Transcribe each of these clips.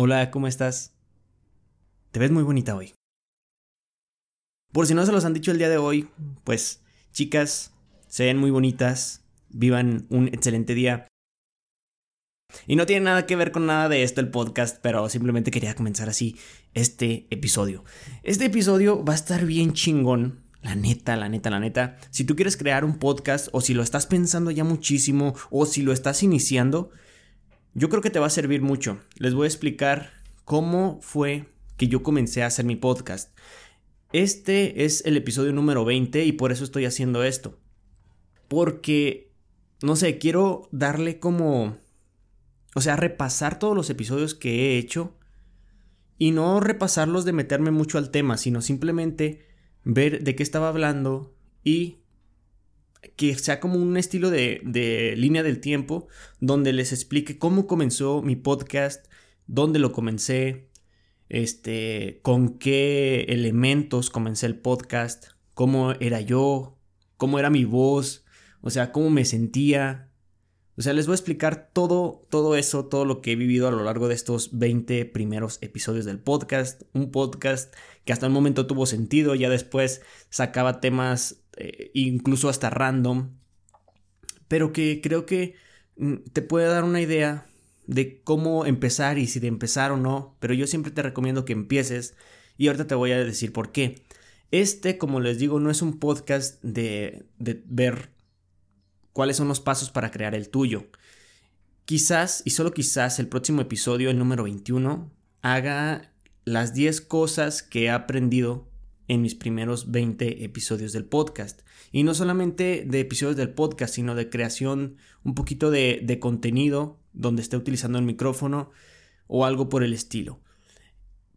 Hola, ¿cómo estás? Te ves muy bonita hoy. Por si no se los han dicho el día de hoy, pues chicas, se ven muy bonitas, vivan un excelente día. Y no tiene nada que ver con nada de esto el podcast, pero simplemente quería comenzar así este episodio. Este episodio va a estar bien chingón. La neta, la neta, la neta. Si tú quieres crear un podcast o si lo estás pensando ya muchísimo o si lo estás iniciando, yo creo que te va a servir mucho. Les voy a explicar cómo fue que yo comencé a hacer mi podcast. Este es el episodio número 20 y por eso estoy haciendo esto. Porque, no sé, quiero darle como... O sea, repasar todos los episodios que he hecho y no repasarlos de meterme mucho al tema, sino simplemente ver de qué estaba hablando y que sea como un estilo de, línea del tiempo donde les explique cómo comenzó mi podcast, dónde lo comencé, este, con qué elementos comencé el podcast, cómo era yo, cómo era mi voz, o sea, cómo me sentía. O sea, les voy a explicar todo, todo eso, todo lo que he vivido a lo largo de estos 20 primeros episodios del podcast. Un podcast que hasta el momento tuvo sentido, ya después sacaba temas eh, incluso hasta random, pero que creo que mm, te puede dar una idea de cómo empezar y si de empezar o no, pero yo siempre te recomiendo que empieces y ahorita te voy a decir por qué. Este, como les digo, no es un podcast de, de ver cuáles son los pasos para crear el tuyo. Quizás, y solo quizás, el próximo episodio, el número 21, haga las 10 cosas que he aprendido en mis primeros 20 episodios del podcast. Y no solamente de episodios del podcast, sino de creación un poquito de, de contenido donde esté utilizando el micrófono o algo por el estilo.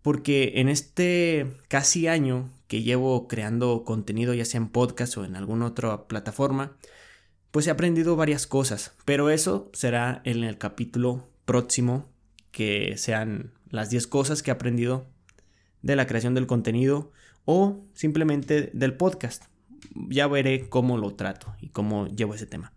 Porque en este casi año que llevo creando contenido, ya sea en podcast o en alguna otra plataforma, pues he aprendido varias cosas. Pero eso será en el capítulo próximo, que sean las 10 cosas que he aprendido de la creación del contenido o simplemente del podcast. Ya veré cómo lo trato y cómo llevo ese tema.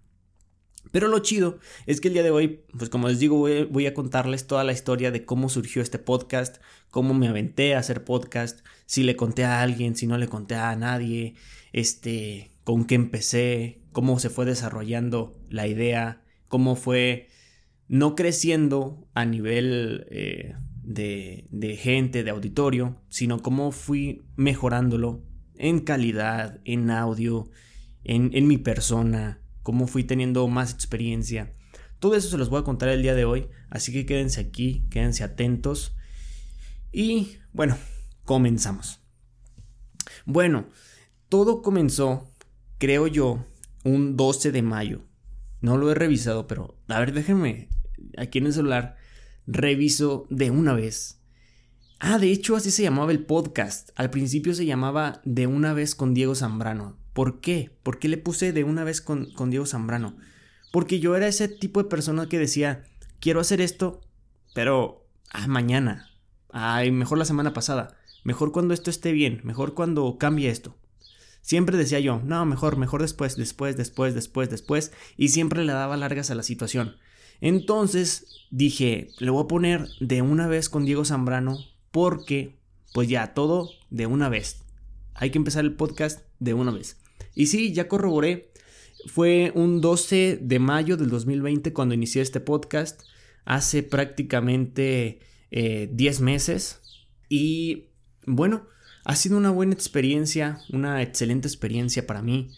Pero lo chido es que el día de hoy, pues como les digo, voy, a contarles toda la historia de cómo surgió este podcast, cómo me aventé a hacer podcast, si le conté a alguien, si no le conté a nadie, este, con qué empecé, cómo se fue desarrollando la idea, cómo fue no creciendo a nivel eh, de, gente, de auditorio, sino cómo fui mejorándolo en calidad, en audio, en, en mi persona, cómo fui teniendo más experiencia. Todo eso se los voy a contar el día de hoy, así que quédense aquí, quédense atentos. Y bueno, comenzamos. Bueno, todo comenzó, creo yo, un 12 de mayo. No lo he revisado, pero a ver, déjenme aquí en el celular reviso de una vez. Ah, de hecho así se llamaba el podcast. Al principio se llamaba De una vez con Diego Zambrano. ¿Por qué? ¿Por qué le puse De una vez con, con Diego Zambrano? Porque yo era ese tipo de persona que decía, quiero hacer esto, pero ah, mañana. Ay, mejor la semana pasada. Mejor cuando esto esté bien. Mejor cuando cambie esto. Siempre decía yo, no, mejor, mejor después, después, después, después, después. Y siempre le daba largas a la situación. Entonces dije, le voy a poner de una vez con Diego Zambrano porque, pues ya, todo de una vez. Hay que empezar el podcast de una vez. Y sí, ya corroboré. Fue un 12 de mayo del 2020 cuando inicié este podcast. Hace prácticamente 10 eh, meses. Y bueno, ha sido una buena experiencia, una excelente experiencia para mí.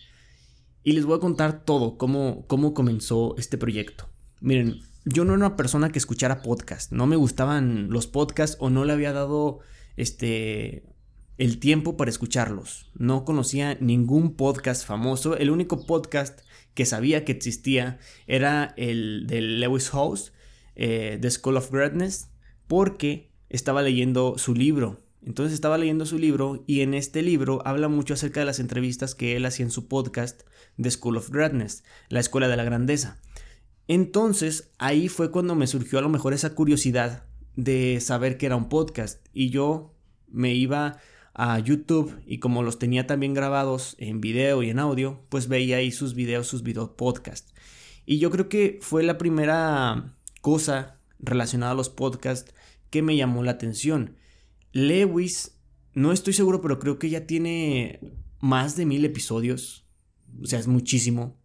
Y les voy a contar todo, cómo, cómo comenzó este proyecto. Miren, yo no era una persona que escuchara podcast, no me gustaban los podcasts o no le había dado este el tiempo para escucharlos. No conocía ningún podcast famoso. El único podcast que sabía que existía era el de Lewis House, eh, The School of Greatness, porque estaba leyendo su libro. Entonces estaba leyendo su libro y en este libro habla mucho acerca de las entrevistas que él hacía en su podcast The School of Greatness, la Escuela de la Grandeza. Entonces ahí fue cuando me surgió a lo mejor esa curiosidad de saber que era un podcast y yo me iba a YouTube y como los tenía también grabados en video y en audio, pues veía ahí sus videos, sus videos podcast. Y yo creo que fue la primera cosa relacionada a los podcasts que me llamó la atención. Lewis, no estoy seguro, pero creo que ya tiene más de mil episodios. O sea, es muchísimo.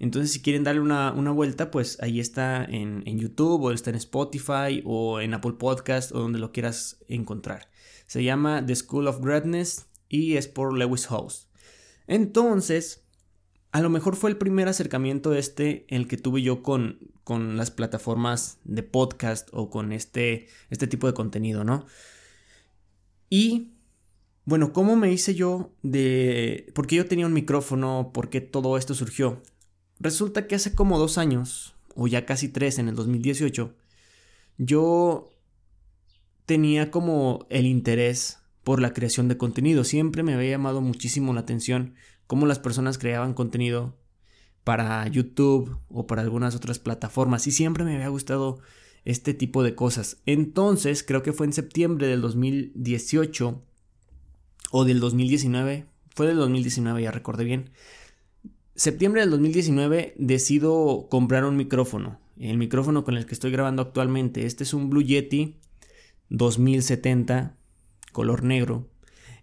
Entonces, si quieren darle una, vuelta, pues ahí está en, en, YouTube, o está en Spotify, o en Apple Podcast, o donde lo quieras encontrar. Se llama The School of Greatness y es por Lewis House. Entonces, a lo mejor fue el primer acercamiento este el que tuve yo con, con las plataformas de podcast o con este, este tipo de contenido, ¿no? Y bueno, ¿cómo me hice yo de... ¿Por qué yo tenía un micrófono? ¿Por qué todo esto surgió? Resulta que hace como dos años, o ya casi tres, en el 2018, yo tenía como el interés por la creación de contenido. Siempre me había llamado muchísimo la atención cómo las personas creaban contenido para YouTube o para algunas otras plataformas y siempre me había gustado este tipo de cosas. Entonces, creo que fue en septiembre del 2018 o del 2019, fue del 2019, ya recordé bien. Septiembre del 2019 decido comprar un micrófono, el micrófono con el que estoy grabando actualmente. Este es un Blue Yeti 2070 color negro.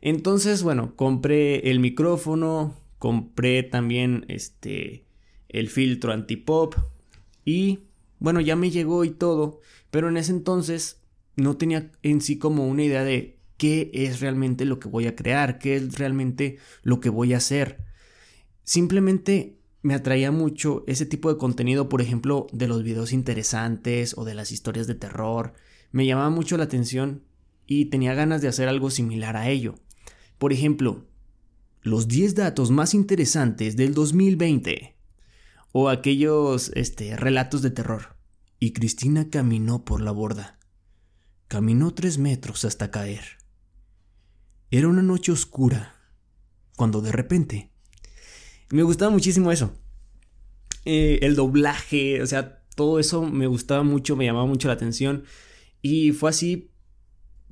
Entonces, bueno, compré el micrófono, compré también este el filtro antipop y bueno, ya me llegó y todo, pero en ese entonces no tenía en sí como una idea de qué es realmente lo que voy a crear, qué es realmente lo que voy a hacer. Simplemente me atraía mucho ese tipo de contenido, por ejemplo, de los videos interesantes o de las historias de terror. Me llamaba mucho la atención y tenía ganas de hacer algo similar a ello. Por ejemplo, los 10 datos más interesantes del 2020 o aquellos este, relatos de terror. Y Cristina caminó por la borda. Caminó tres metros hasta caer. Era una noche oscura, cuando de repente... Me gustaba muchísimo eso. Eh, el doblaje, o sea, todo eso me gustaba mucho, me llamaba mucho la atención. Y fue así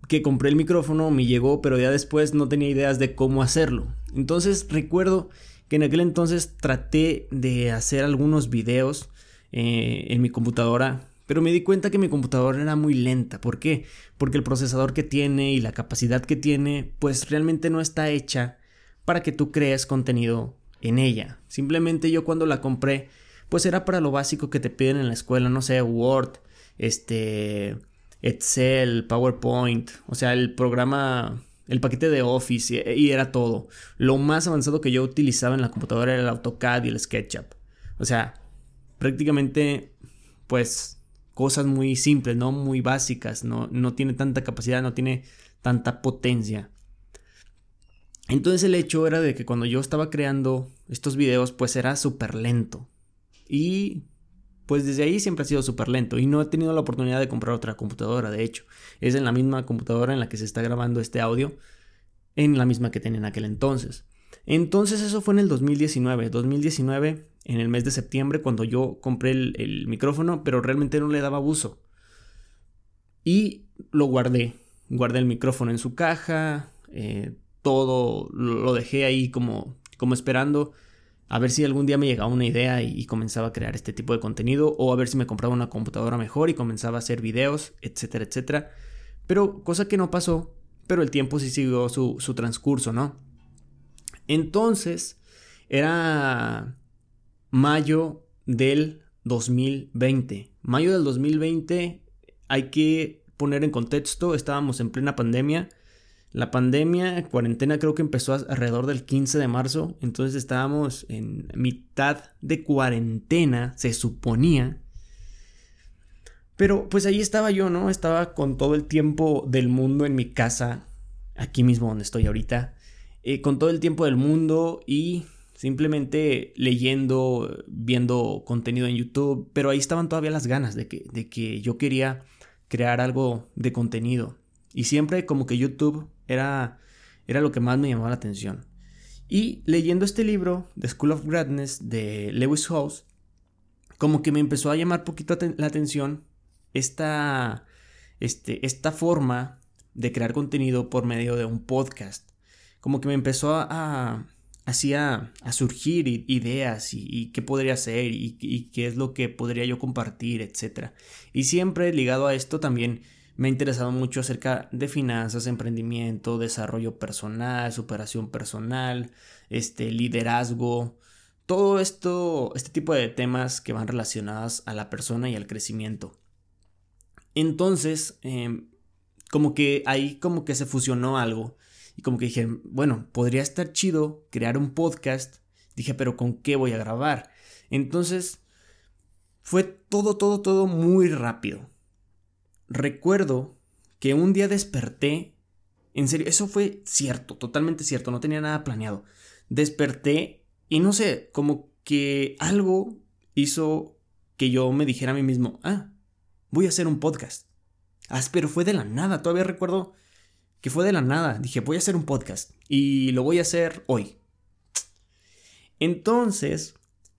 que compré el micrófono, me llegó, pero ya después no tenía ideas de cómo hacerlo. Entonces recuerdo que en aquel entonces traté de hacer algunos videos eh, en mi computadora, pero me di cuenta que mi computadora era muy lenta. ¿Por qué? Porque el procesador que tiene y la capacidad que tiene, pues realmente no está hecha para que tú crees contenido en ella. Simplemente yo cuando la compré, pues era para lo básico que te piden en la escuela, no sé, Word, este Excel, PowerPoint, o sea, el programa, el paquete de Office y, era todo. Lo más avanzado que yo utilizaba en la computadora era el AutoCAD y el SketchUp. O sea, prácticamente, pues, cosas muy simples, ¿no? Muy básicas, no, no tiene tanta capacidad, no tiene tanta potencia. Entonces el hecho era de que cuando yo estaba creando estos videos, pues era súper lento. Y pues desde ahí siempre ha sido súper lento y no he tenido la oportunidad de comprar otra computadora, de hecho. Es en la misma computadora en la que se está grabando este audio, en la misma que tenía en aquel entonces. Entonces eso fue en el 2019, 2019 en el mes de septiembre cuando yo compré el, micrófono, pero realmente no le daba uso. Y lo guardé, guardé el micrófono en su caja, eh, todo lo dejé ahí como, como esperando a ver si algún día me llegaba una idea y, comenzaba a crear este tipo de contenido, o a ver si me compraba una computadora mejor y comenzaba a hacer videos, etcétera, etcétera. Pero cosa que no pasó, pero el tiempo sí siguió su, su transcurso, ¿no? Entonces, era mayo del 2020. Mayo del 2020, hay que poner en contexto, estábamos en plena pandemia la pandemia, cuarentena creo que empezó alrededor del 15 de marzo, entonces estábamos en mitad de cuarentena, se suponía. Pero pues ahí estaba yo, ¿no? Estaba con todo el tiempo del mundo en mi casa, aquí mismo donde estoy ahorita, eh, con todo el tiempo del mundo y simplemente leyendo, viendo contenido en YouTube, pero ahí estaban todavía las ganas de que, de que yo quería crear algo de contenido. Y siempre como que YouTube era, era lo que más me llamaba la atención. Y leyendo este libro, The School of Greatness, de Lewis House, como que me empezó a llamar poquito la atención esta, este, esta forma de crear contenido por medio de un podcast. Como que me empezó a, hacía a surgir ideas y, qué podría hacer y, y, qué es lo que podría yo compartir, etc. Y siempre ligado a esto también me ha interesado mucho acerca de finanzas, emprendimiento, desarrollo personal, superación personal, este, liderazgo, todo esto, este tipo de temas que van relacionados a la persona y al crecimiento. Entonces, em, como que ahí como que se fusionó algo y como que dije, bueno, podría estar chido crear un podcast. Dije, pero ¿con qué voy a grabar? Entonces, fue todo, todo, todo muy rápido. Recuerdo que un día desperté, en serio, eso fue cierto, totalmente cierto, no tenía nada planeado. Desperté y no sé, como que algo hizo que yo me dijera a mí mismo, ah, voy a hacer un podcast. Ah, pero fue de la nada, todavía recuerdo que fue de la nada. Dije, voy a hacer un podcast y lo voy a hacer hoy. Entonces,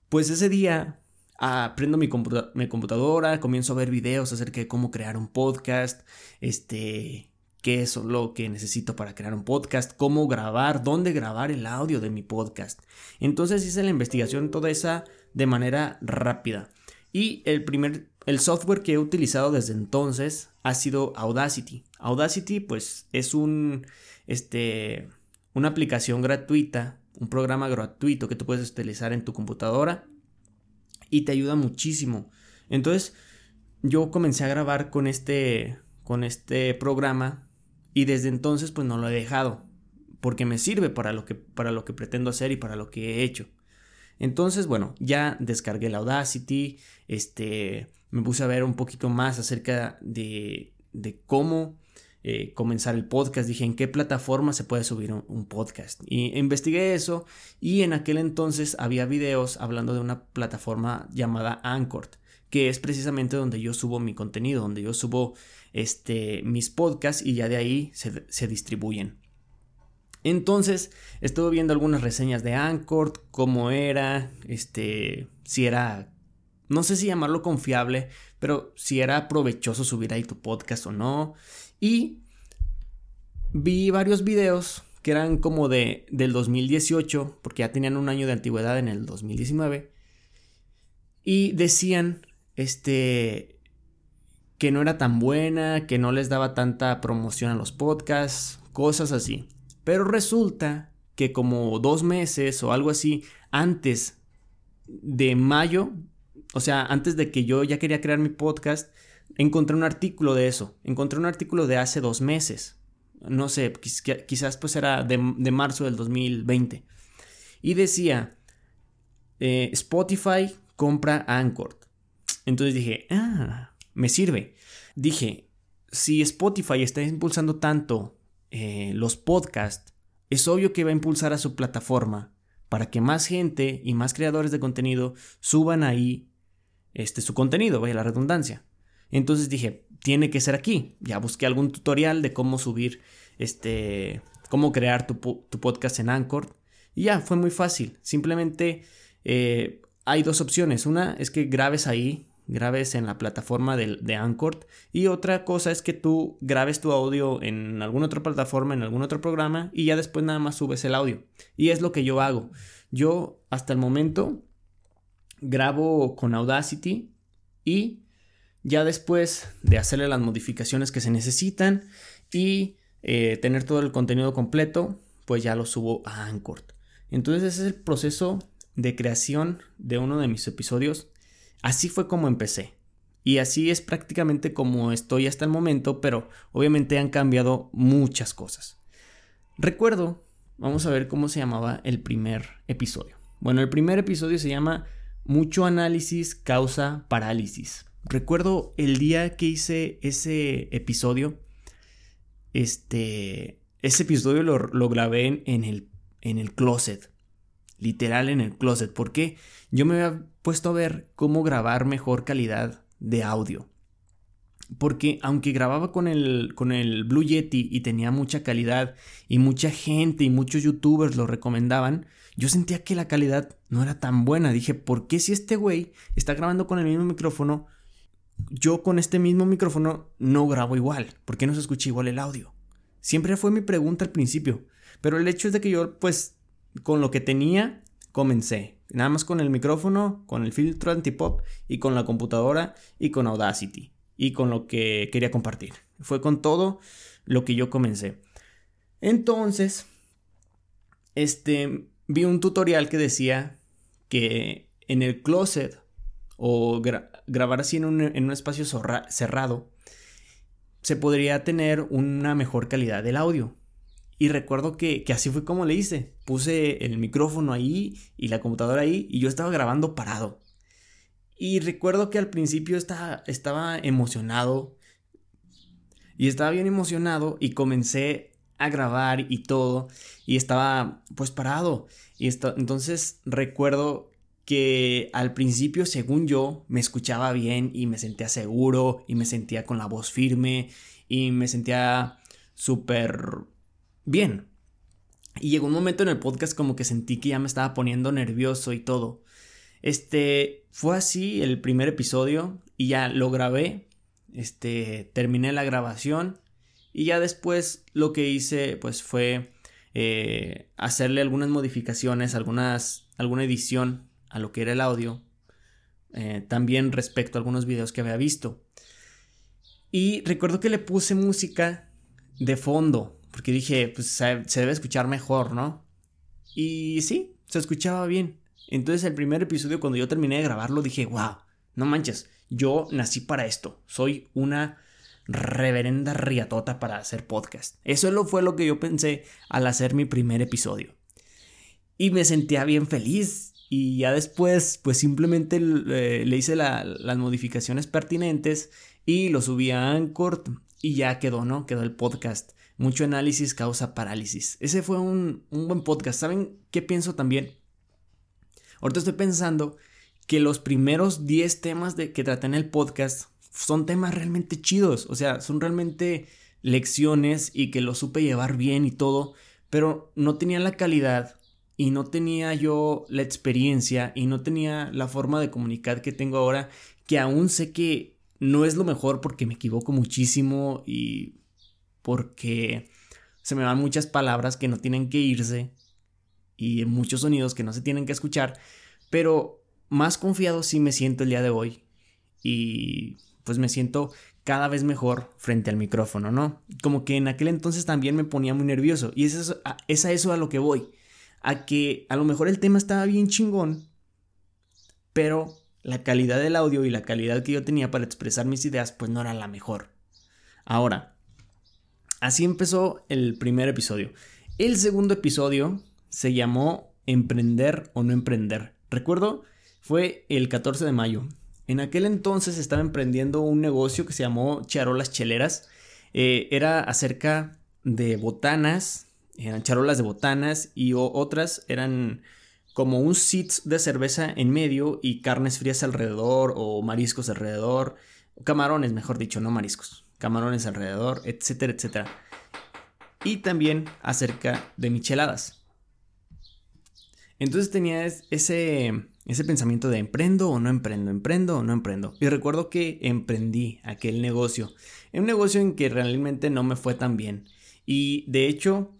pues ese día aprendo mi, mi, computadora, comienzo a ver videos acerca de cómo crear un podcast, este, qué es lo que necesito para crear un podcast, cómo grabar, dónde grabar el audio de mi podcast. Entonces hice la investigación toda esa de manera rápida. Y el primer el software que he utilizado desde entonces ha sido Audacity. Audacity pues es un este una aplicación gratuita, un programa gratuito que tú puedes utilizar en tu computadora y te ayuda muchísimo. Entonces, yo comencé a grabar con este con este programa y desde entonces pues no lo he dejado porque me sirve para lo que para lo que pretendo hacer y para lo que he hecho. Entonces, bueno, ya descargué la Audacity, este me puse a ver un poquito más acerca de, de cómo eh, comenzar el podcast. Dije, ¿en qué plataforma se puede subir un, podcast? Y investigué eso y en aquel entonces había videos hablando de una plataforma llamada Anchor, que es precisamente donde yo subo mi contenido, donde yo subo este, mis podcasts y ya de ahí se, se distribuyen. Entonces estuve viendo algunas reseñas de Anchor, cómo era, este, si era no sé si llamarlo confiable, pero si era provechoso subir ahí tu podcast o no. Y vi varios videos que eran como de del 2018, porque ya tenían un año de antigüedad en el 2019. Y decían este que no era tan buena, que no les daba tanta promoción a los podcasts, cosas así. Pero resulta que como dos meses o algo así antes de mayo o sea, antes de que yo ya quería crear mi podcast, encontré un artículo de eso. Encontré un artículo de hace dos meses. No sé, quizás pues era de, marzo del 2020. Y decía, eh, Spotify compra Anchor. Entonces dije, ah, me sirve. Dije, si Spotify está impulsando tanto eh, los podcasts, es obvio que va a impulsar a su plataforma para que más gente y más creadores de contenido suban ahí este, su contenido, vaya la redundancia. Entonces dije, tiene que ser aquí. Ya busqué algún tutorial de cómo subir, este, cómo crear tu, podcast en Anchor. Y ya, fue muy fácil. Simplemente eh, hay dos opciones. Una es que grabes ahí, grabes en la plataforma de, de, Anchor. Y otra cosa es que tú grabes tu audio en alguna otra plataforma, en algún otro programa. Y ya después nada más subes el audio. Y es lo que yo hago. Yo hasta el momento grabo con Audacity y ya después de hacerle las modificaciones que se necesitan y eh, tener todo el contenido completo, pues ya lo subo a Anchor. Entonces ese es el proceso de creación de uno de mis episodios. Así fue como empecé. Y así es prácticamente como estoy hasta el momento, pero obviamente han cambiado muchas cosas. Recuerdo, vamos a ver cómo se llamaba el primer episodio. Bueno, el primer episodio se llama mucho análisis causa parálisis. Recuerdo el día que hice ese episodio. Este. Ese episodio lo, grabé en, el, en el closet. Literal en el closet. Porque yo me había puesto a ver cómo grabar mejor calidad de audio. Porque aunque grababa con el, con el Blue Yeti y tenía mucha calidad y mucha gente y muchos youtubers lo recomendaban, yo sentía que la calidad no era tan buena. Dije, ¿por qué si este güey está grabando con el mismo micrófono, yo con este mismo micrófono no grabo igual? ¿Por qué no se escucha igual el audio? Siempre fue mi pregunta al principio. Pero el hecho es de que yo, pues, con lo que tenía, comencé. Nada más con el micrófono, con el filtro antipop y con la computadora y con Audacity y con lo que quería compartir. Fue con todo lo que yo comencé. Entonces, este, vi un tutorial que decía que en el closet o grabar así en un, espacio cerrado, se podría tener una mejor calidad del audio. Y recuerdo que, así fue como le hice. Puse el micrófono ahí y la computadora ahí y yo estaba grabando parado. Y recuerdo que al principio estaba, emocionado. Y estaba bien emocionado y comencé a grabar y todo. Y estaba pues parado. Y entonces recuerdo que al principio, según yo, me escuchaba bien y me sentía seguro y me sentía con la voz firme y me sentía súper bien. Y llegó un momento en el podcast como que sentí que ya me estaba poniendo nervioso y todo. Este, fue así el primer episodio y ya lo grabé. Este, terminé la grabación y ya después lo que hice pues fue eh, hacerle algunas modificaciones, algunas, alguna edición a lo que era el audio. Eh, también respecto a algunos videos que había visto. Y recuerdo que le puse música de fondo, porque dije, pues se, debe escuchar mejor, ¿no? Y sí, se escuchaba bien. Entonces el primer episodio cuando yo terminé de grabarlo dije, wow, no manches, yo nací para esto. Soy una reverenda riatota para hacer podcast. Eso fue lo que yo pensé al hacer mi primer episodio. Y me sentía bien feliz. Y ya después, pues simplemente eh, le hice las modificaciones pertinentes y lo subí a Anchor y ya quedó, ¿no? Quedó el podcast. Mucho análisis causa parálisis. Ese fue un, buen podcast. ¿Saben qué pienso también? Ahorita estoy pensando que los primeros 10 temas de, que traté en el podcast son temas realmente chidos. O sea, son realmente lecciones y que lo supe llevar bien y todo. Pero no tenían la calidad y no tenía yo la experiencia y no tenía la forma de comunicar que tengo ahora, que aún sé que no es lo mejor porque me equivoco muchísimo y porque se me van muchas palabras que no tienen que irse y muchos sonidos que no se tienen que escuchar, pero más confiado sí me siento el día de hoy y pues me siento cada vez mejor frente al micrófono, ¿no? Como que en aquel entonces también me ponía muy nervioso y es, es a eso a lo que voy a que a lo mejor el tema estaba bien chingón, pero la calidad del audio y la calidad que yo tenía para expresar mis ideas pues no era la mejor. Ahora, así empezó el primer episodio. El segundo episodio se llamó Emprender o no emprender. Recuerdo, fue el 14 de mayo. En aquel entonces estaba emprendiendo un negocio que se llamó Charolas Cheleras. Eh, era acerca de botanas, eran charolas de botanas y otras eran como un sitz de cerveza en medio y carnes frías alrededor o mariscos alrededor, camarones mejor dicho, no mariscos, camarones alrededor, etcétera, etcétera. Y también acerca de micheladas. Entonces tenía ese, ese pensamiento de emprendo o no emprendo, emprendo o no emprendo. Y recuerdo que emprendí aquel negocio. Un negocio en que realmente no me fue tan bien. Y de hecho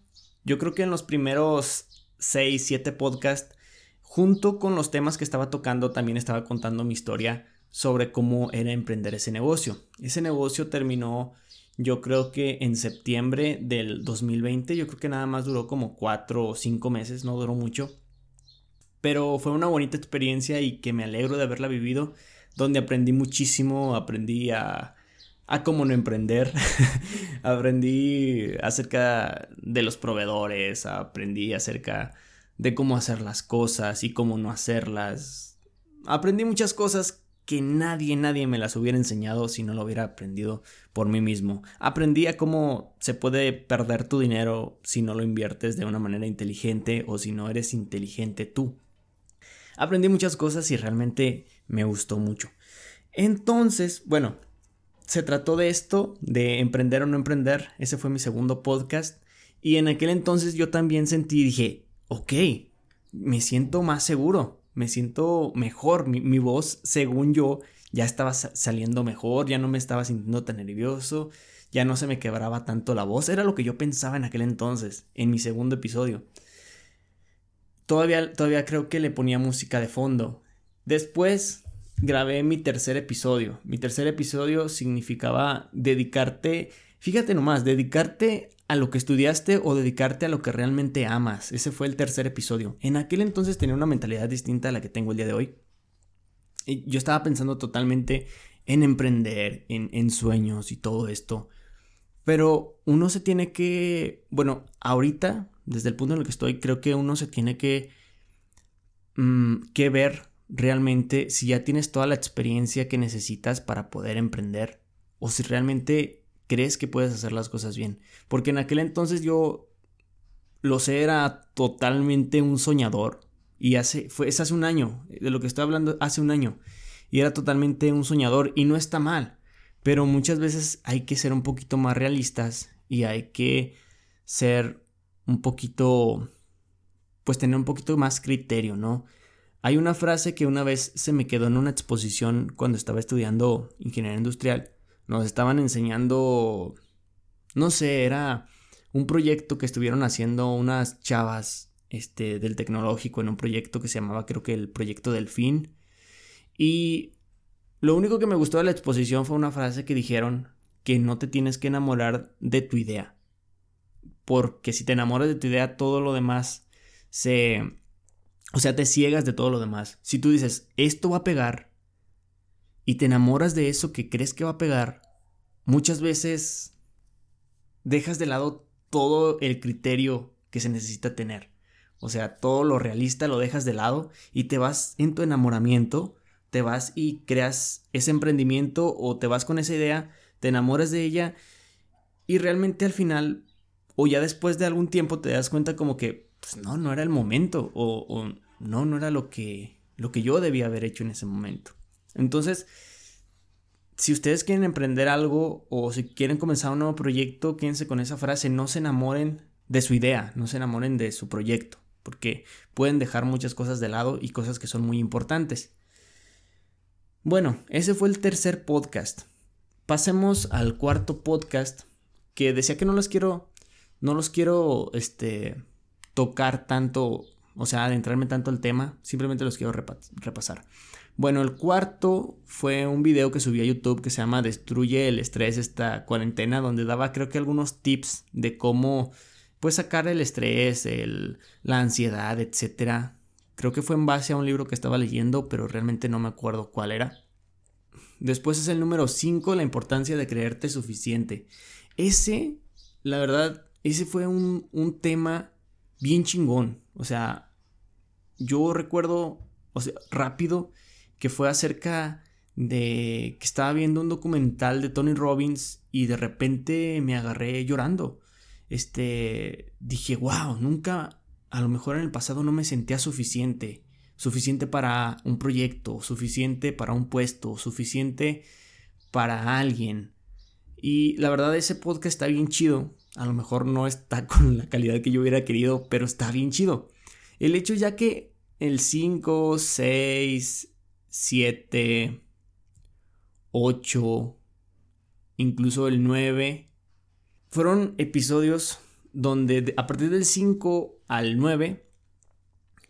yo creo que en los primeros 6, 7 podcasts, junto con los temas que estaba tocando, también estaba contando mi historia sobre cómo era emprender ese negocio. Ese negocio terminó, yo creo que en septiembre del 2020, yo creo que nada más duró como 4 o 5 meses, no duró mucho. Pero fue una bonita experiencia y que me alegro de haberla vivido, donde aprendí muchísimo, aprendí a a cómo no emprender. aprendí acerca de los proveedores, aprendí acerca de cómo hacer las cosas y cómo no hacerlas. Aprendí muchas cosas que nadie, nadie me las hubiera enseñado si no lo hubiera aprendido por mí mismo. Aprendí a cómo se puede perder tu dinero si no lo inviertes de una manera inteligente o si no eres inteligente tú. Aprendí muchas cosas y realmente me gustó mucho. Entonces, bueno, se trató de esto, de emprender o no emprender. Ese fue mi segundo podcast. Y en aquel entonces yo también sentí, dije, ok, me siento más seguro, me siento mejor. Mi, voz, según yo, ya estaba saliendo mejor, ya no me estaba sintiendo tan nervioso, ya no se me quebraba tanto la voz. Era lo que yo pensaba en aquel entonces, en mi segundo episodio. todavía, todavía creo que le ponía música de fondo. Después grabé mi tercer episodio. Mi tercer episodio significaba dedicarte, fíjate nomás, dedicarte a lo que estudiaste o dedicarte a lo que realmente amas. Ese fue el tercer episodio. En aquel entonces tenía una mentalidad distinta a la que tengo el día de hoy. Yo estaba pensando totalmente en emprender, en, en sueños y todo esto. Pero uno se tiene que, bueno, ahorita, desde el punto en el que estoy, creo que uno se tiene que, mm, que ver realmente si ya tienes toda la experiencia que necesitas para poder emprender o si realmente crees que puedes hacer las cosas bien. Porque en aquel entonces yo lo sé, era totalmente un soñador. Y hace, fue, es hace un año, de lo que estoy hablando hace un año. Y era totalmente un soñador y no está mal. Pero muchas veces hay que ser un poquito más realistas y hay que ser un poquito, pues tener un poquito más criterio, ¿no? Hay una frase que una vez se me quedó en una exposición cuando estaba estudiando ingeniería industrial. Nos estaban enseñando, no sé, era un proyecto que estuvieron haciendo unas chavas este, del tecnológico en un proyecto que se llamaba creo que el proyecto Delfín. Y lo único que me gustó de la exposición fue una frase que dijeron que no te tienes que enamorar de tu idea. Porque si te enamoras de tu idea, todo lo demás se... O sea, te ciegas de todo lo demás. Si tú dices, esto va a pegar, y te enamoras de eso que crees que va a pegar, muchas veces dejas de lado todo el criterio que se necesita tener. O sea, todo lo realista lo dejas de lado y te vas en tu enamoramiento te vas y creas ese emprendimiento o te vas con esa idea, te enamoras de ella y realmente al final o ya después de algún tiempo te das cuenta como que pues no, no era el momento o, no, no era lo que, lo que yo debía haber hecho en ese momento. Entonces, si ustedes quieren emprender algo o si quieren comenzar un nuevo proyecto, quédense con esa frase, no se enamoren de su idea, no se enamoren de su proyecto, porque pueden dejar muchas cosas de lado y cosas que son muy importantes. Bueno, ese fue el tercer podcast. Pasemos al cuarto podcast que decía que no los quiero no los quiero este tocar tanto, o sea, adentrarme tanto al tema, simplemente los quiero repasar. Bueno, el cuarto fue un video que subí a YouTube que se llama Destruye el estrés esta cuarentena, donde daba creo que algunos tips de cómo pues sacar el estrés, el, la ansiedad, etcétera. Creo que fue en base a un libro que estaba leyendo, pero realmente no me acuerdo cuál era. Después es el número 5, la importancia de creerte suficiente. Ese, la verdad, ese fue un, un tema bien chingón. O sea, yo recuerdo, o sea, rápido, que fue acerca de que estaba viendo un documental de Tony Robbins y de repente me agarré llorando. Este, dije, wow, nunca a lo mejor en el pasado no me sentía suficiente, suficiente para un proyecto, suficiente para un puesto, suficiente para alguien. Y la verdad ese podcast está bien chido, a lo mejor no está con la calidad que yo hubiera querido, pero está bien chido. El hecho ya que el 5, 6, 7, 8, incluso el 9, fueron episodios donde a partir del 5 al 9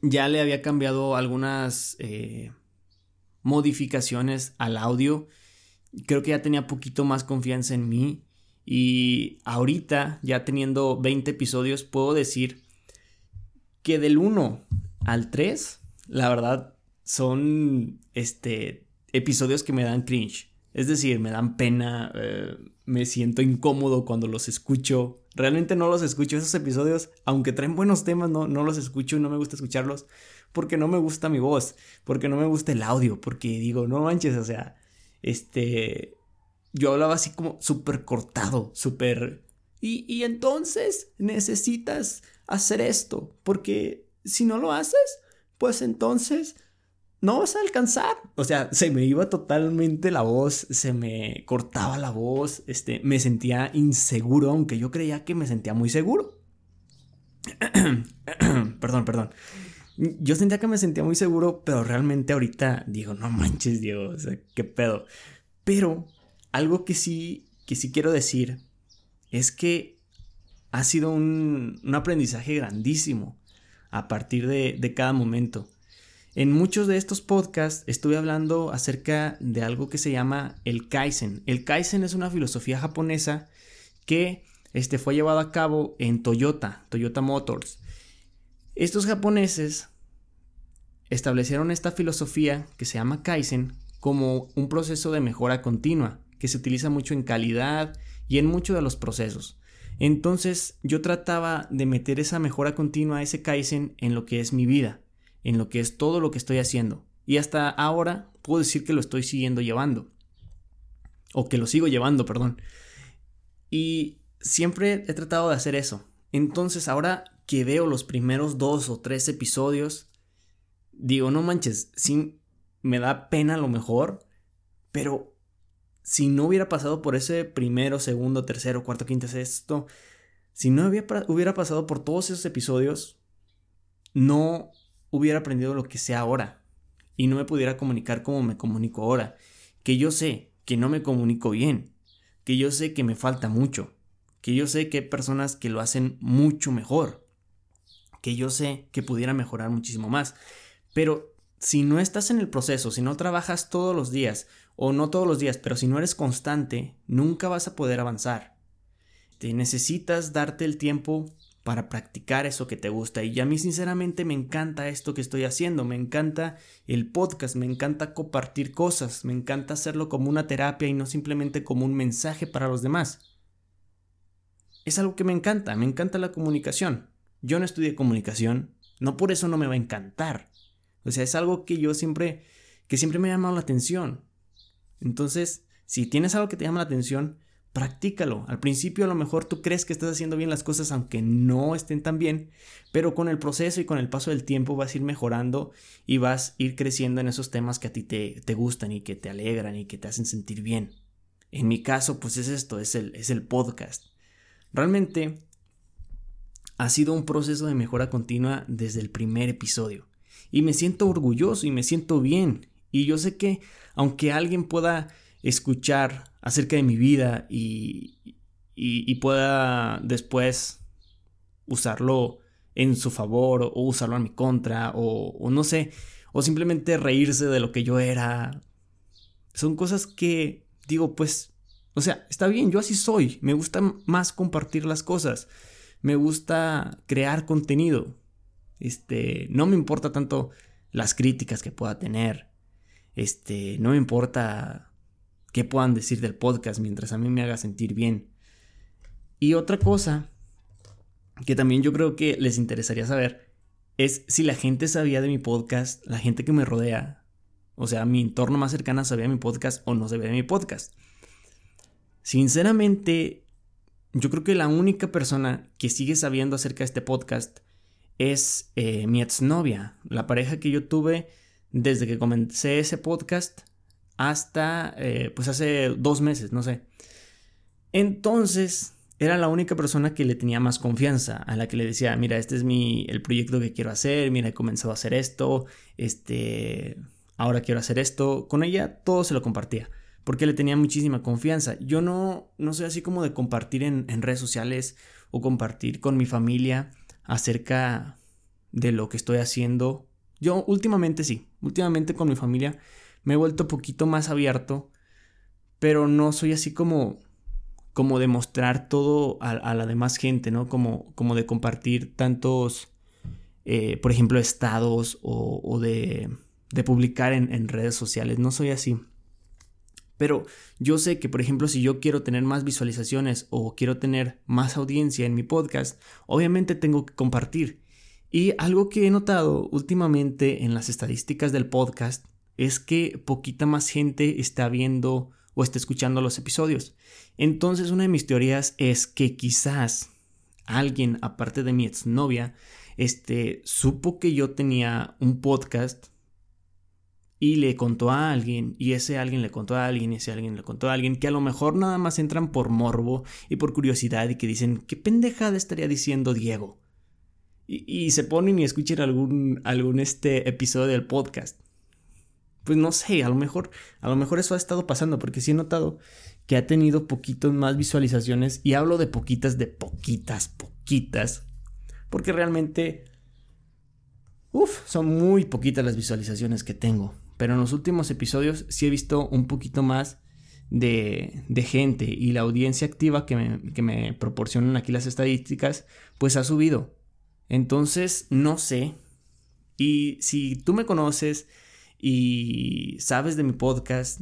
ya le había cambiado algunas eh, modificaciones al audio. Creo que ya tenía poquito más confianza en mí. Y ahorita, ya teniendo 20 episodios, puedo decir que del 1 al 3, la verdad, son este, episodios que me dan cringe. Es decir, me dan pena, eh, me siento incómodo cuando los escucho. Realmente no los escucho esos episodios, aunque traen buenos temas, no, no los escucho y no me gusta escucharlos porque no me gusta mi voz, porque no me gusta el audio, porque digo, no manches, o sea, este, yo hablaba así como súper cortado, súper... Y, y entonces necesitas hacer esto, porque si no lo haces, pues entonces no vas a alcanzar. O sea, se me iba totalmente la voz, se me cortaba la voz, este, me sentía inseguro, aunque yo creía que me sentía muy seguro. perdón, perdón. Yo sentía que me sentía muy seguro, pero realmente ahorita digo, no manches, Dios, o sea, qué pedo. Pero algo que sí, que sí quiero decir es que ha sido un, un aprendizaje grandísimo a partir de, de cada momento. En muchos de estos podcasts estuve hablando acerca de algo que se llama el Kaizen. El Kaizen es una filosofía japonesa que este, fue llevado a cabo en Toyota, Toyota Motors. Estos japoneses establecieron esta filosofía que se llama Kaizen como un proceso de mejora continua, que se utiliza mucho en calidad y en muchos de los procesos. Entonces yo trataba de meter esa mejora continua, ese Kaizen, en lo que es mi vida en lo que es todo lo que estoy haciendo. Y hasta ahora puedo decir que lo estoy siguiendo llevando. O que lo sigo llevando, perdón. Y siempre he tratado de hacer eso. Entonces ahora que veo los primeros dos o tres episodios, digo, no manches, sí me da pena lo mejor, pero si no hubiera pasado por ese primero, segundo, tercero, cuarto, quinto, sexto, si no hubiera pasado por todos esos episodios, no hubiera aprendido lo que sé ahora y no me pudiera comunicar como me comunico ahora, que yo sé que no me comunico bien, que yo sé que me falta mucho, que yo sé que hay personas que lo hacen mucho mejor, que yo sé que pudiera mejorar muchísimo más, pero si no estás en el proceso, si no trabajas todos los días, o no todos los días, pero si no eres constante, nunca vas a poder avanzar. Te necesitas darte el tiempo para practicar eso que te gusta. Y a mí sinceramente me encanta esto que estoy haciendo, me encanta el podcast, me encanta compartir cosas, me encanta hacerlo como una terapia y no simplemente como un mensaje para los demás. Es algo que me encanta, me encanta la comunicación. Yo no estudié comunicación, no por eso no me va a encantar. O sea, es algo que yo siempre, que siempre me ha llamado la atención. Entonces, si tienes algo que te llama la atención, practícalo. Al principio a lo mejor tú crees que estás haciendo bien las cosas aunque no estén tan bien, pero con el proceso y con el paso del tiempo vas a ir mejorando y vas a ir creciendo en esos temas que a ti te, te gustan y que te alegran y que te hacen sentir bien. En mi caso, pues es esto, es el, es el podcast. Realmente ha sido un proceso de mejora continua desde el primer episodio. Y me siento orgulloso y me siento bien. Y yo sé que aunque alguien pueda escuchar acerca de mi vida y, y, pueda después usarlo en su favor o usarlo a mi contra o, o, no sé, o simplemente reírse de lo que yo era. Son cosas que digo, pues, o sea, está bien, yo así soy, me gusta más compartir las cosas, me gusta crear contenido. Este, no me importa tanto las críticas que pueda tener. Este, no me importa qué puedan decir del podcast mientras a mí me haga sentir bien. Y otra cosa que también yo creo que les interesaría saber es si la gente sabía de mi podcast, la gente que me rodea, o sea, mi entorno más cercano sabía de mi podcast o no sabía de mi podcast. Sinceramente, yo creo que la única persona que sigue sabiendo acerca de este podcast es eh, mi exnovia, la pareja que yo tuve desde que comencé ese podcast hasta eh, pues hace dos meses, no sé. Entonces era la única persona que le tenía más confianza, a la que le decía, mira, este es mi, el proyecto que quiero hacer, mira, he comenzado a hacer esto, este, ahora quiero hacer esto. Con ella todo se lo compartía, porque le tenía muchísima confianza. Yo no, no soy así como de compartir en, en redes sociales o compartir con mi familia acerca de lo que estoy haciendo. Yo últimamente sí, últimamente con mi familia me he vuelto poquito más abierto, pero no soy así como como de mostrar todo a, la demás gente, ¿no? Como, como de compartir tantos, eh, por ejemplo, estados o, de, de, publicar en, en redes sociales. No soy así. Pero yo sé que, por ejemplo, si yo quiero tener más visualizaciones o quiero tener más audiencia en mi podcast, obviamente tengo que compartir. Y algo que he notado últimamente en las estadísticas del podcast es que poquita más gente está viendo o está escuchando los episodios. Entonces una de mis teorías es que quizás alguien, aparte de mi exnovia, este, supo que yo tenía un podcast y le contó a alguien, y ese alguien le contó a alguien, y ese alguien le contó a alguien, que a lo mejor nada más entran por morbo y por curiosidad y que dicen, ¿qué pendejada estaría diciendo Diego? Y, se ponen y escuchan algún, algún este episodio del podcast pues no sé, a lo mejor, a lo mejor eso ha estado pasando, porque sí he notado que ha tenido poquitos más visualizaciones, y hablo de poquitas, de poquitas, poquitas, porque realmente Uf, son muy poquitas las visualizaciones que tengo. Pero en los últimos episodios sí he visto un poquito más de, gente y la audiencia activa que me, que me proporcionan aquí las estadísticas, pues ha subido. Entonces, no sé. Y si tú me conoces y sabes de mi podcast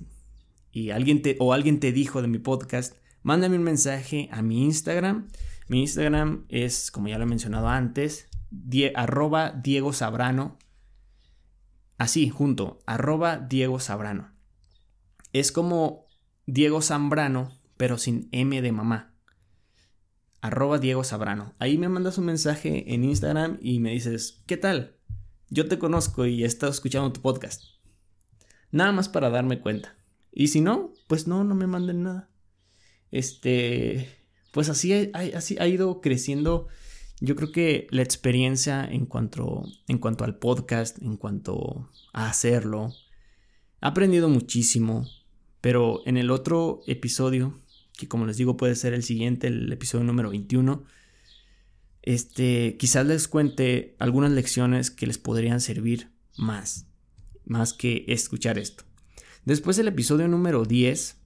y alguien te, o alguien te dijo de mi podcast, mándame un mensaje a mi Instagram. Mi Instagram es, como ya lo he mencionado antes, arroba Diego Sabrano. Así, junto, arroba Diego Sabrano. Es como Diego Zambrano, pero sin M de mamá. Arroba Diego Sabrano. Ahí me mandas un mensaje en Instagram y me dices, ¿qué tal? Yo te conozco y he estado escuchando tu podcast. Nada más para darme cuenta. Y si no, pues no, no me manden nada. Este, pues así así ha ido creciendo yo creo que la experiencia en cuanto, en cuanto al podcast, en cuanto a hacerlo, he aprendido muchísimo, pero en el otro episodio, que como les digo puede ser el siguiente, el episodio número 21, este, quizás les cuente algunas lecciones que les podrían servir más, más que escuchar esto. Después del episodio número 10,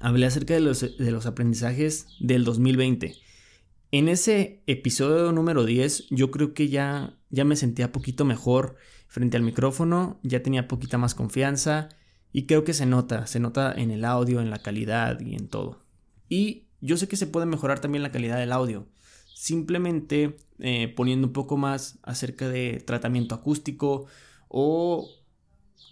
hablé acerca de los, de los aprendizajes del 2020 en ese episodio número 10 yo creo que ya, ya me sentía poquito mejor frente al micrófono, ya tenía poquita más confianza y creo que se nota, se nota en el audio, en la calidad y en todo. Y yo sé que se puede mejorar también la calidad del audio, simplemente eh, poniendo un poco más acerca de tratamiento acústico o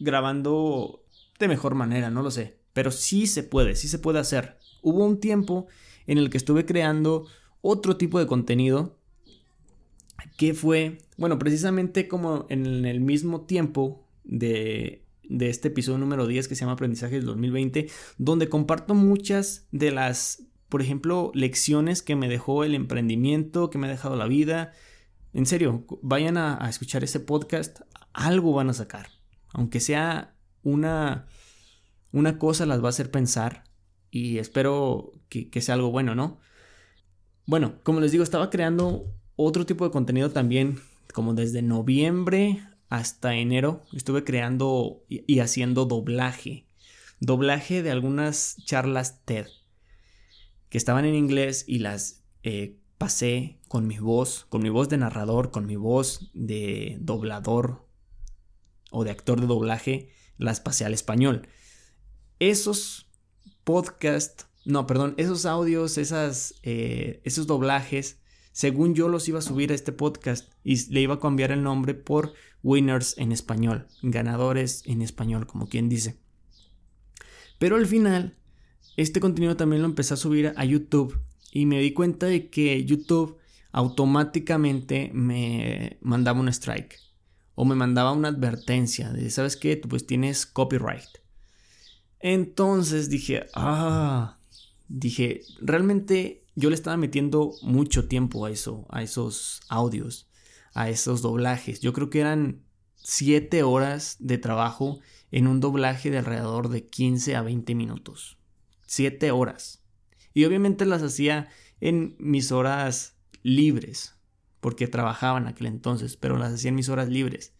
grabando de mejor manera, no lo sé, pero sí se puede, sí se puede hacer. Hubo un tiempo en el que estuve creando otro tipo de contenido que fue, bueno, precisamente como en el mismo tiempo de, este episodio número 10 que se llama Aprendizaje del 2020, donde comparto muchas de las, por ejemplo, lecciones que me dejó el emprendimiento, que me ha dejado la vida. En serio, vayan a, escuchar ese podcast, algo van a sacar. Aunque sea una, una cosa, las va a hacer pensar y espero que, que sea algo bueno, ¿no? Bueno, como les digo, estaba creando otro tipo de contenido también, como desde noviembre hasta enero, estuve creando y haciendo doblaje. Doblaje de algunas charlas TED que estaban en inglés y las eh, pasé con mi voz, con mi voz de narrador, con mi voz de doblador o de actor de doblaje, las pasé al español. Esos podcasts no, perdón, esos audios, esas, eh, esos doblajes, según yo los iba a subir a este podcast y le iba a cambiar el nombre por Winners en español, ganadores en español, como quien dice. Pero al final, este contenido también lo empecé a subir a YouTube y me di cuenta de que YouTube automáticamente me mandaba un strike o me mandaba una advertencia de, ¿sabes qué? Pues tienes copyright. Entonces dije, ah, dije, realmente yo le estaba metiendo mucho tiempo a eso, a esos audios, a esos doblajes. Yo creo que eran 7 horas de trabajo en un doblaje de alrededor de 15 a 20 minutos. 7 horas. Y obviamente las hacía en mis horas libres, porque trabajaba en aquel entonces, pero las hacía en mis horas libres.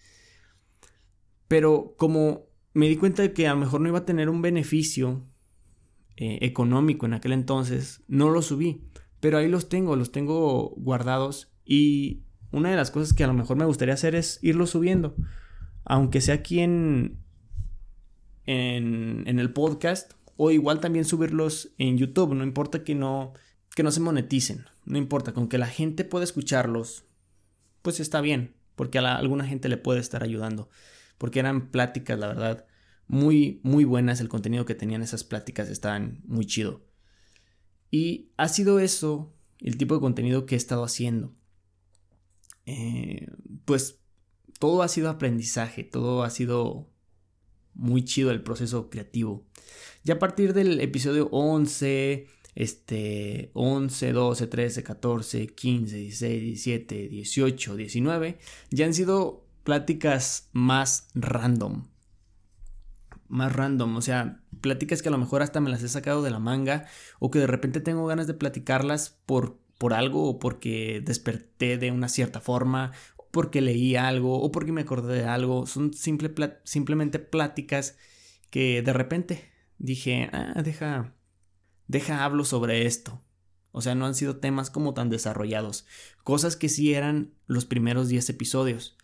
Pero como me di cuenta de que a lo mejor no iba a tener un beneficio eh, económico en aquel entonces, no los subí. Pero ahí los tengo, los tengo guardados. Y una de las cosas que a lo mejor me gustaría hacer es irlos subiendo. Aunque sea aquí en, en, el podcast. O igual también subirlos en YouTube. No importa que no, que no se moneticen. No importa, con que la gente pueda escucharlos. Pues está bien. Porque alguna gente le puede estar ayudando. Porque eran pláticas, la verdad muy, muy buenas. El contenido que tenían esas pláticas estaban muy chido. Y ha sido eso el tipo de contenido que he estado haciendo. Eh, pues todo ha sido aprendizaje, todo ha sido muy chido el proceso creativo. Ya a partir del episodio 11, este 11, 12, 13, 14, 15, 16, 17, 18, 19, ya han sido pláticas más random más random, o sea, pláticas que a lo mejor hasta me las he sacado de la manga o que de repente tengo ganas de platicarlas por, por algo o porque desperté de una cierta forma, porque leí algo o porque me acordé de algo. Son simple simplemente pláticas que de repente dije, ah, deja, deja hablo sobre esto. O sea, no han sido temas como tan desarrollados. Cosas que sí eran los primeros 10 episodios.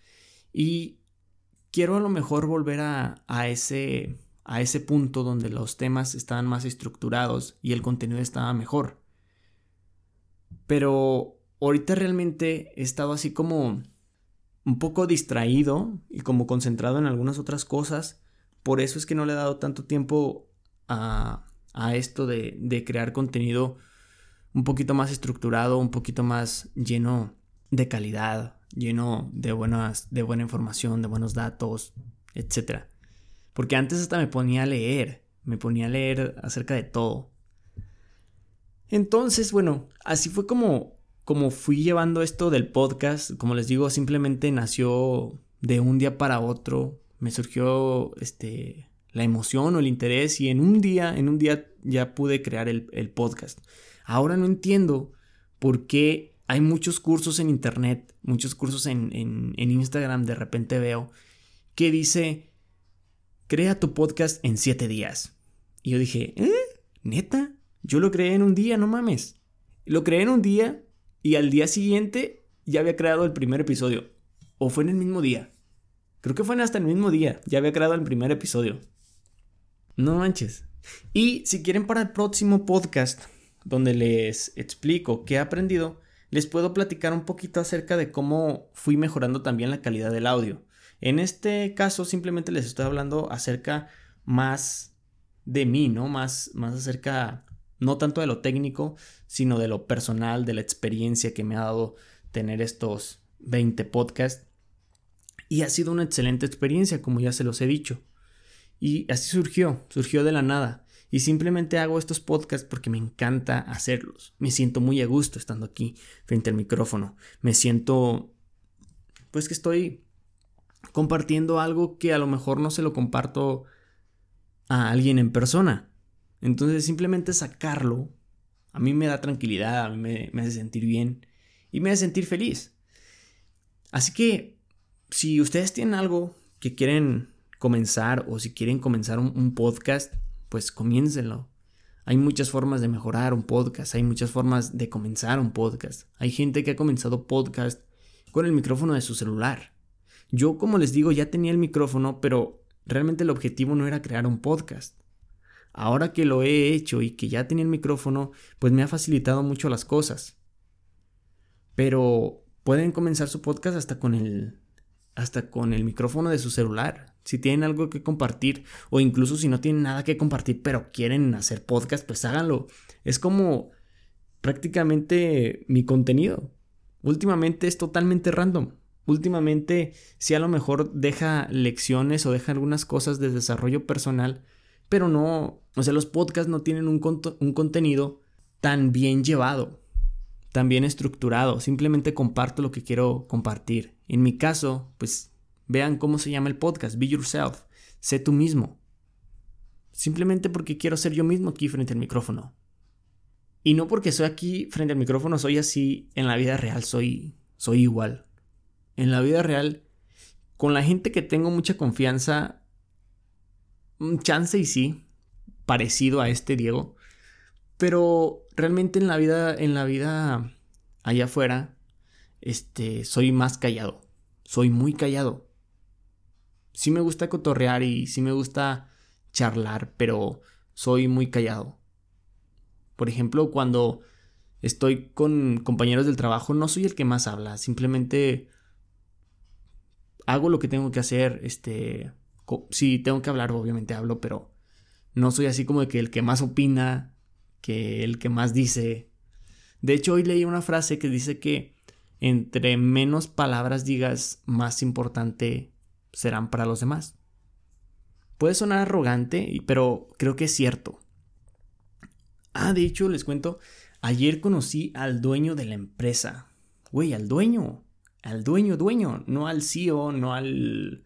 Y quiero a lo mejor volver a, ese, a ese punto donde los temas estaban más estructurados y el contenido estaba mejor. Pero ahorita realmente he estado así como un poco distraído y como concentrado en algunas otras cosas. Por eso es que no le he dado tanto tiempo a, a esto de, de crear contenido un poquito más estructurado, un poquito más lleno de calidad, lleno de, buenas, de buena información, de buenos datos, etc. Porque antes hasta me ponía a leer, me ponía a leer acerca de todo. Entonces, bueno, así fue como, como fui llevando esto del podcast. Como les digo, simplemente nació de un día para otro. Me surgió este, la emoción o el interés y en un día, en un día ya pude crear el, el podcast. Ahora no entiendo por qué hay muchos cursos en internet, muchos cursos en, Instagram, de repente veo, que dice, crea tu podcast en siete días. Y yo dije, ¿eh? ¿Neta? Yo lo creé en un día, no mames. Lo creé en un día y al día siguiente ya había creado el primer episodio. O fue en el mismo día. Creo que fue hasta el mismo día. Ya había creado el primer episodio. No manches. Y si quieren para el próximo podcast, donde les explico qué he aprendido, les puedo platicar un poquito acerca de cómo fui mejorando también la calidad del audio. En este caso simplemente les estoy hablando acerca más de mí, ¿no? Más, más acerca, no tanto de lo técnico, sino de lo personal, de la experiencia que me ha dado tener estos 20 podcasts. Y ha sido una excelente experiencia, como ya se los he dicho. Y así surgió, surgió de la nada. Y simplemente hago estos podcasts porque me encanta hacerlos. Me siento muy a gusto estando aquí frente al micrófono. Me siento pues que estoy compartiendo algo que a lo mejor no se lo comparto a alguien en persona. Entonces simplemente sacarlo a mí me da tranquilidad, a mí me, hace sentir bien y me hace sentir feliz. Así que si ustedes tienen algo que quieren comenzar o si quieren comenzar un podcast, pues comiéncenlo. Hay muchas formas de mejorar un podcast, hay muchas formas de comenzar un podcast. Hay gente que ha comenzado podcast con el micrófono de su celular. Yo, como les digo, ya tenía el micrófono, pero realmente el objetivo no era crear un podcast. Ahora que lo he hecho y que ya tenía el micrófono, pues me ha facilitado mucho las cosas. Pero pueden comenzar su podcast hasta con el hasta con el micrófono de su celular. Si tienen algo que compartir o incluso si no tienen nada que compartir pero quieren hacer podcast, pues háganlo. Es como prácticamente mi contenido. Últimamente es totalmente random. Últimamente si a lo mejor deja lecciones o deja algunas cosas de desarrollo personal, pero no, o sea, los podcasts no tienen un, un contenido tan bien llevado, tan bien estructurado. Simplemente comparto lo que quiero compartir. En mi caso, pues Vean cómo se llama el podcast, Be Yourself, sé tú mismo. Simplemente porque quiero ser yo mismo aquí frente al micrófono. Y no porque soy aquí frente al micrófono, soy así, en la vida real soy, soy igual. En la vida real, con la gente que tengo mucha confianza, un chance y sí, parecido a este Diego, pero realmente en la vida, en la vida allá afuera, este, soy más callado. Soy muy callado sí me gusta cotorrear y sí me gusta charlar, pero soy muy callado. Por ejemplo, cuando estoy con compañeros del trabajo, no soy el que más habla, simplemente hago lo que tengo que hacer, este, si tengo que hablar, obviamente hablo, pero no soy así como de que el que más opina, que el que más dice. De hecho, hoy leí una frase que dice que entre menos palabras digas, más importante serán para los demás. Puede sonar arrogante, pero creo que es cierto. Ah, de hecho, les cuento, ayer conocí al dueño de la empresa. Güey, al dueño. Al dueño, dueño. No al CEO, no al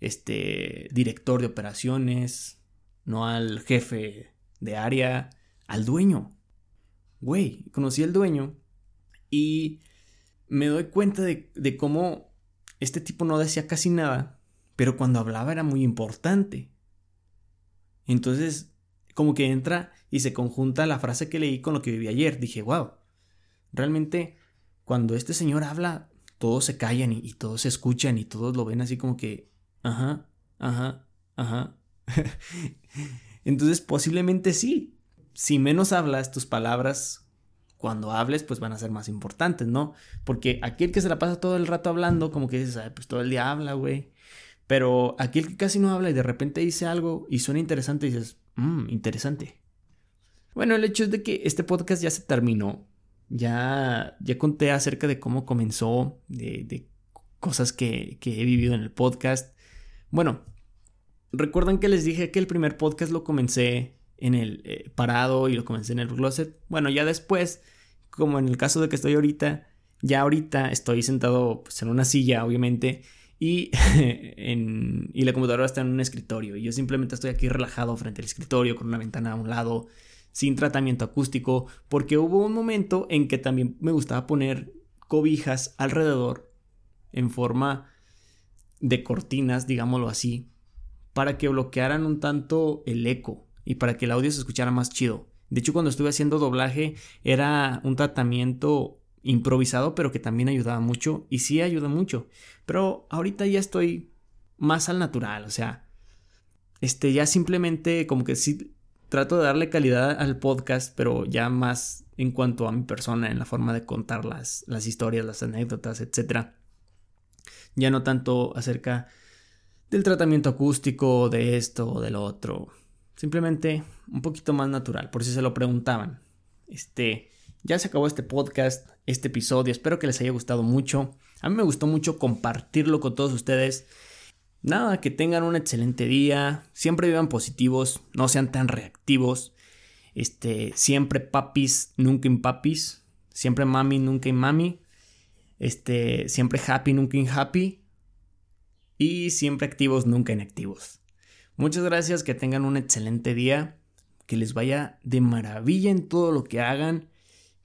este, director de operaciones, no al jefe de área, al dueño. Güey, conocí al dueño y me doy cuenta de, de cómo este tipo no decía casi nada, pero cuando hablaba era muy importante. Entonces, como que entra y se conjunta la frase que leí con lo que viví ayer. Dije, wow, realmente cuando este señor habla, todos se callan y, todos se escuchan y todos lo ven así como que, ajá, ajá, ajá. Entonces, posiblemente sí. Si menos hablas, tus palabras cuando hables, pues van a ser más importantes, ¿no? Porque aquel que se la pasa todo el rato hablando, como que dices, pues todo el día habla, güey. Pero aquel que casi no habla y de repente dice algo y suena interesante, dices, mmm, interesante. Bueno, el hecho es de que este podcast ya se terminó. Ya, ya conté acerca de cómo comenzó, de, cosas que, que he vivido en el podcast. Bueno, recuerdan que les dije que el primer podcast lo comencé en el eh, parado y lo comencé en el closet. Bueno, ya después, como en el caso de que estoy ahorita, ya ahorita estoy sentado pues, en una silla, obviamente, y, la computadora está en un escritorio. Y yo simplemente estoy aquí relajado frente al escritorio con una ventana a un lado, sin tratamiento acústico, porque hubo un momento en que también me gustaba poner cobijas alrededor en forma de cortinas, digámoslo así, para que bloquearan un tanto el eco y para que el audio se escuchara más chido. De hecho, cuando estuve haciendo doblaje era un tratamiento improvisado, pero que también ayudaba mucho y sí ayuda mucho. Pero ahorita ya estoy más al natural, o sea, este ya simplemente como que sí trato de darle calidad al podcast, pero ya más en cuanto a mi persona, en la forma de contar las, las historias, las anécdotas, etc. Ya no tanto acerca del tratamiento acústico, de esto o del otro. Simplemente un poquito más natural, por si se lo preguntaban. Este, ya se acabó este podcast, este episodio, espero que les haya gustado mucho. A mí me gustó mucho compartirlo con todos ustedes. Nada, que tengan un excelente día, siempre vivan positivos, no sean tan reactivos. Este, siempre papis, nunca impapis, siempre mami, nunca mami. Este, siempre happy, nunca in happy. Y siempre activos, nunca inactivos. Muchas gracias, que tengan un excelente día, que les vaya de maravilla en todo lo que hagan,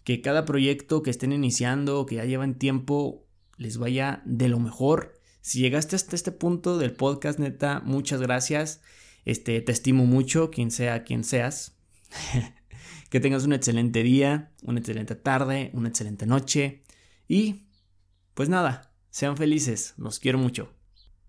que cada proyecto que estén iniciando, que ya llevan tiempo, les vaya de lo mejor. Si llegaste hasta este punto del podcast, neta, muchas gracias. Este, te estimo mucho, quien sea quien seas. que tengas un excelente día, una excelente tarde, una excelente noche. Y, pues nada, sean felices, los quiero mucho.